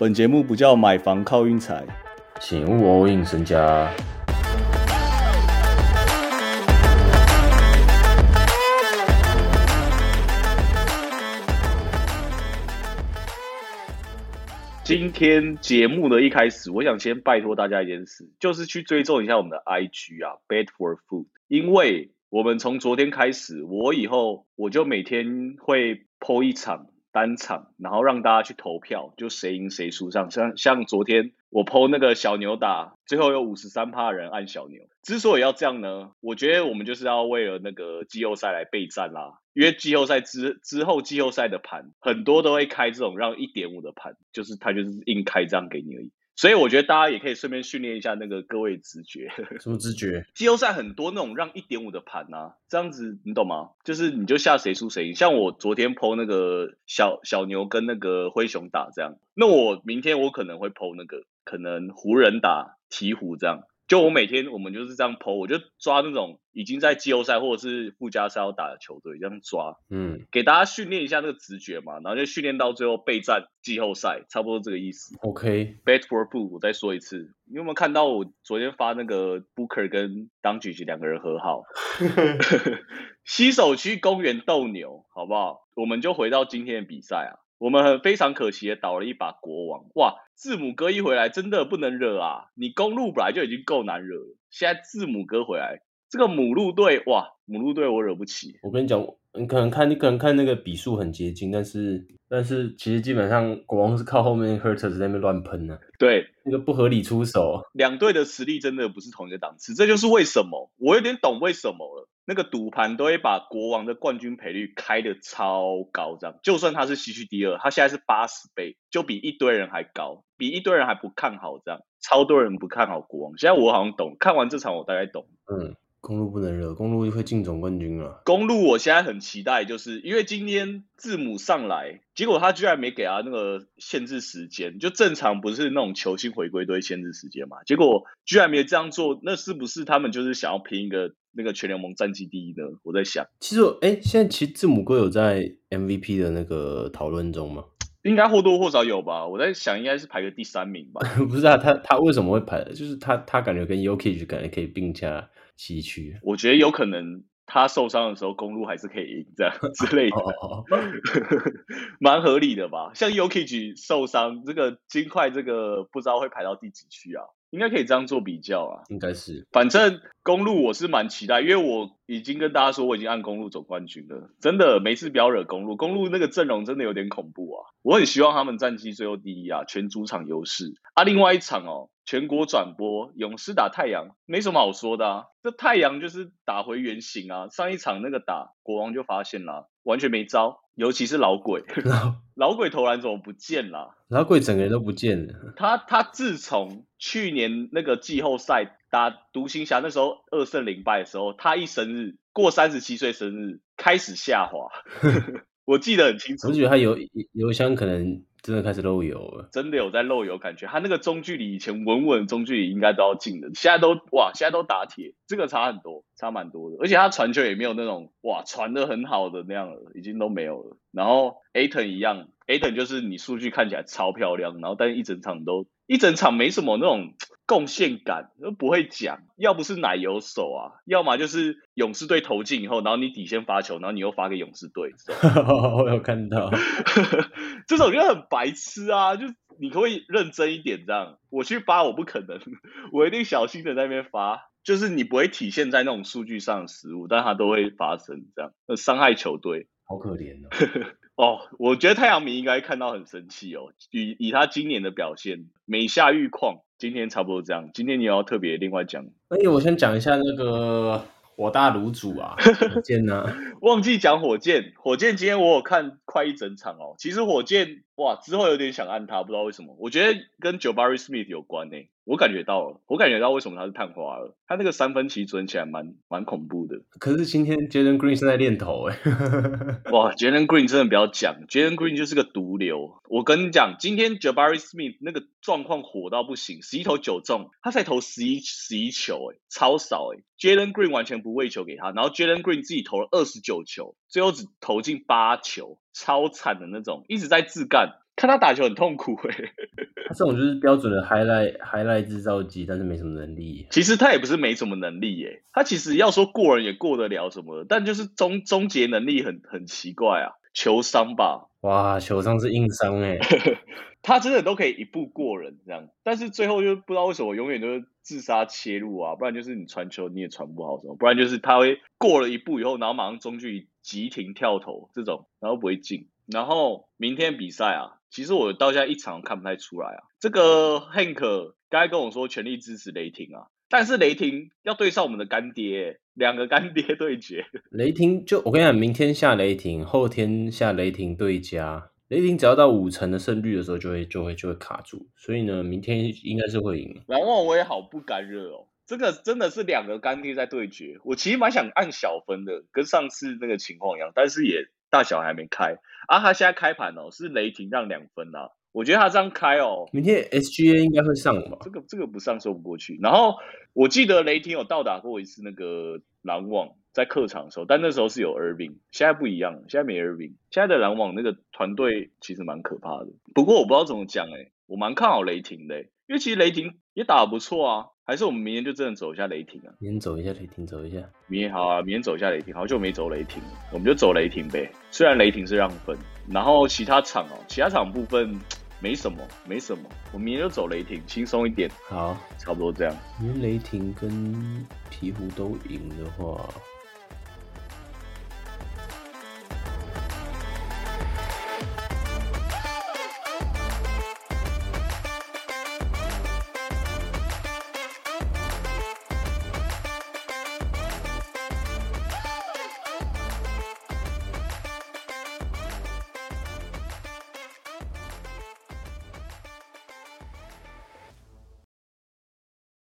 本节目不叫买房靠运财，请勿 all in 身家。今天节目的一开始，我想先拜托大家一件事，就是去追踪一下我们的 IG 啊，Bad for Food，因为我们从昨天开始，我以后我就每天会 PO 一场单场，然后让大家去投票，就谁赢谁输上。像像昨天我抛那个小牛打，最后有五十三趴人按小牛。之所以要这样呢，我觉得我们就是要为了那个季后赛来备战啦。因为季后赛之之后，季后赛的盘很多都会开这种让一点五的盘，就是他就是硬开张给你而已。所以我觉得大家也可以顺便训练一下那个各位直觉。什么直觉？季后赛很多那种让一点五的盘呐，这样子你懂吗？就是你就下谁输谁赢。像我昨天剖那个小小牛跟那个灰熊打这样，那我明天我可能会剖那个可能湖人打鹈鹕这样。就我每天我们就是这样剖，我就抓那种已经在季后赛或者是附加赛要打的球队，这样抓，嗯，给大家训练一下那个直觉嘛，然后就训练到最后备战季后赛，差不多这个意思。OK，Bet for Boo，我再说一次，你有没有看到我昨天发那个 Booker 跟当局两个人和好？西手区公园斗牛，好不好？我们就回到今天的比赛啊。我们很非常可惜的倒了一把国王，哇！字母哥一回来真的不能惹啊！你公路本来就已经够难惹了，现在字母哥回来，这个母鹿队，哇！母鹿队我惹不起。我跟你讲，你可能看你可能看那个比数很接近，但是但是其实基本上国王是靠后面 h u r t e r 在那边乱喷呢。对，那个不合理出手，两队的实力真的不是同一个档次，这就是为什么我有点懂为什么了。那个赌盘都会把国王的冠军赔率开的超高，这样就算他是西区第二，他现在是八十倍，就比一堆人还高，比一堆人还不看好，这样超多人不看好国王。现在我好像懂，看完这场我大概懂。嗯，公路不能惹，公路会进总冠军了。公路我现在很期待，就是因为今天字母上来，结果他居然没给他那个限制时间，就正常不是那种球星回归都会限制时间嘛，结果居然没这样做，那是不是他们就是想要拼一个？那个全联盟战绩第一呢？我在想，其实，哎，现在其实字母哥有在 MVP 的那个讨论中吗？应该或多或少有吧。我在想，应该是排个第三名吧。不是啊，他他为什么会排？就是他他感觉跟 Yoki 感觉可以并驾齐驱。我觉得有可能他受伤的时候，公路还是可以赢这样 之类的，蛮合理的吧？像 Yoki 受伤，这个金块这个不知道会排到第几区啊？应该可以这样做比较啊，应该是。反正公路我是蛮期待，因为我已经跟大家说我已经按公路走冠军了。真的，没事不要惹公路，公路那个阵容真的有点恐怖啊。我很希望他们战绩最后第一啊，全主场优势啊。另外一场哦，全国转播勇士打太阳，没什么好说的啊。这太阳就是打回原形啊。上一场那个打国王就发现了，完全没招。尤其是老鬼，老鬼投篮怎么不见了？老鬼整个人都不见了。他他自从去年那个季后赛打独行侠那时候二胜零败的时候，他一生日过三十七岁生日开始下滑 我记得很清楚。我觉得他邮邮箱可能。真的开始漏油了，真的有在漏油感觉。他那个中距离以前稳稳中距离应该都要进的，现在都哇，现在都打铁，这个差很多，差蛮多的。而且他传球也没有那种哇传的很好的那样了，已经都没有了。然后 Aton 一样，Aton 就是你数据看起来超漂亮，然后但是一整场都一整场没什么那种贡献感，都不会讲。要不是奶油手啊，要么就是勇士队投进以后，然后你底线发球，然后你又发给勇士队。我有看到，这种就很白痴啊！就你可以认真一点，这样我去发我不可能，我一定小心的在那边发。就是你不会体现在那种数据上的失误，但它都会发生这样，伤害球队。好可怜哦！哦，我觉得太阳明应该看到很生气哦。以以他今年的表现，每下愈况。今天差不多这样。今天你要特别另外讲。哎，我先讲一下那个火大卤煮啊，火箭呢？忘记讲火箭。火箭今天我有看快一整场哦。其实火箭哇，之后有点想按他，不知道为什么。我觉得跟 Jabari Smith 有关呢。我感觉到了，我感觉到为什么他是探花了。他那个三分其实准起来蛮蛮恐怖的。可是今天 Jalen Green 正在练头哎，哇，Jalen Green 真的不要讲，Jalen Green 就是个毒瘤。我跟你讲，今天 Jabari Smith 那个状况火到不行，十一投九中，他才投十一十一球哎，超少哎。Jalen Green 完全不喂球给他，然后 Jalen Green 自己投了二十九球，最后只投进八球，超惨的那种，一直在自干。看他打球很痛苦哎、他这种就是标准的 highlight highlight 制造机，但是没什么能力。其实他也不是没什么能力耶，他其实要说过人也过得了什么的，但就是终终结能力很很奇怪啊，球商吧，哇，球商是硬伤哎、他真的都可以一步过人这样，但是最后就不知道为什么永远都是自杀切入啊，不然就是你传球你也传不好什么，不然就是他会过了一步以后，然后马上中距离急停跳投这种，然后不会进。然后明天比赛啊，其实我到现在一场都看不太出来啊。这个 Hank 刚才跟我说全力支持雷霆啊，但是雷霆要对上我们的干爹，两个干爹对决，雷霆就我跟你讲，明天下雷霆，后天下雷霆对家。雷霆只要到五成的胜率的时候，就会就会就会卡住，所以呢，明天应该是会赢。篮网我也好不甘热哦。这个真的是两个干爹在对决，我其实蛮想按小分的，跟上次那个情况一样，但是也大小还没开啊。他现在开盘哦，是雷霆让两分啊，我觉得他这样开哦，明天 SGA 应该会上吧这？个这个不上说不过去。然后我记得雷霆有到达过一次那个篮网在客场的时候，但那时候是有 Irving，现在不一样了，现在没 Irving，现在的篮网那个团队其实蛮可怕的。不过我不知道怎么讲哎、我蛮看好雷霆的、欸，因为其实雷霆也打得不错啊。还是我们明天就真的走一下雷霆啊？明天走一下雷霆，走一下。明天好啊，明天走一下雷霆，好久没走雷霆了，我们就走雷霆呗。虽然雷霆是让分，然后其他场哦，其他场部分没什么，没什么，我明天就走雷霆，轻松一点，好，差不多这样。明天雷霆跟鹈鹕都赢的话，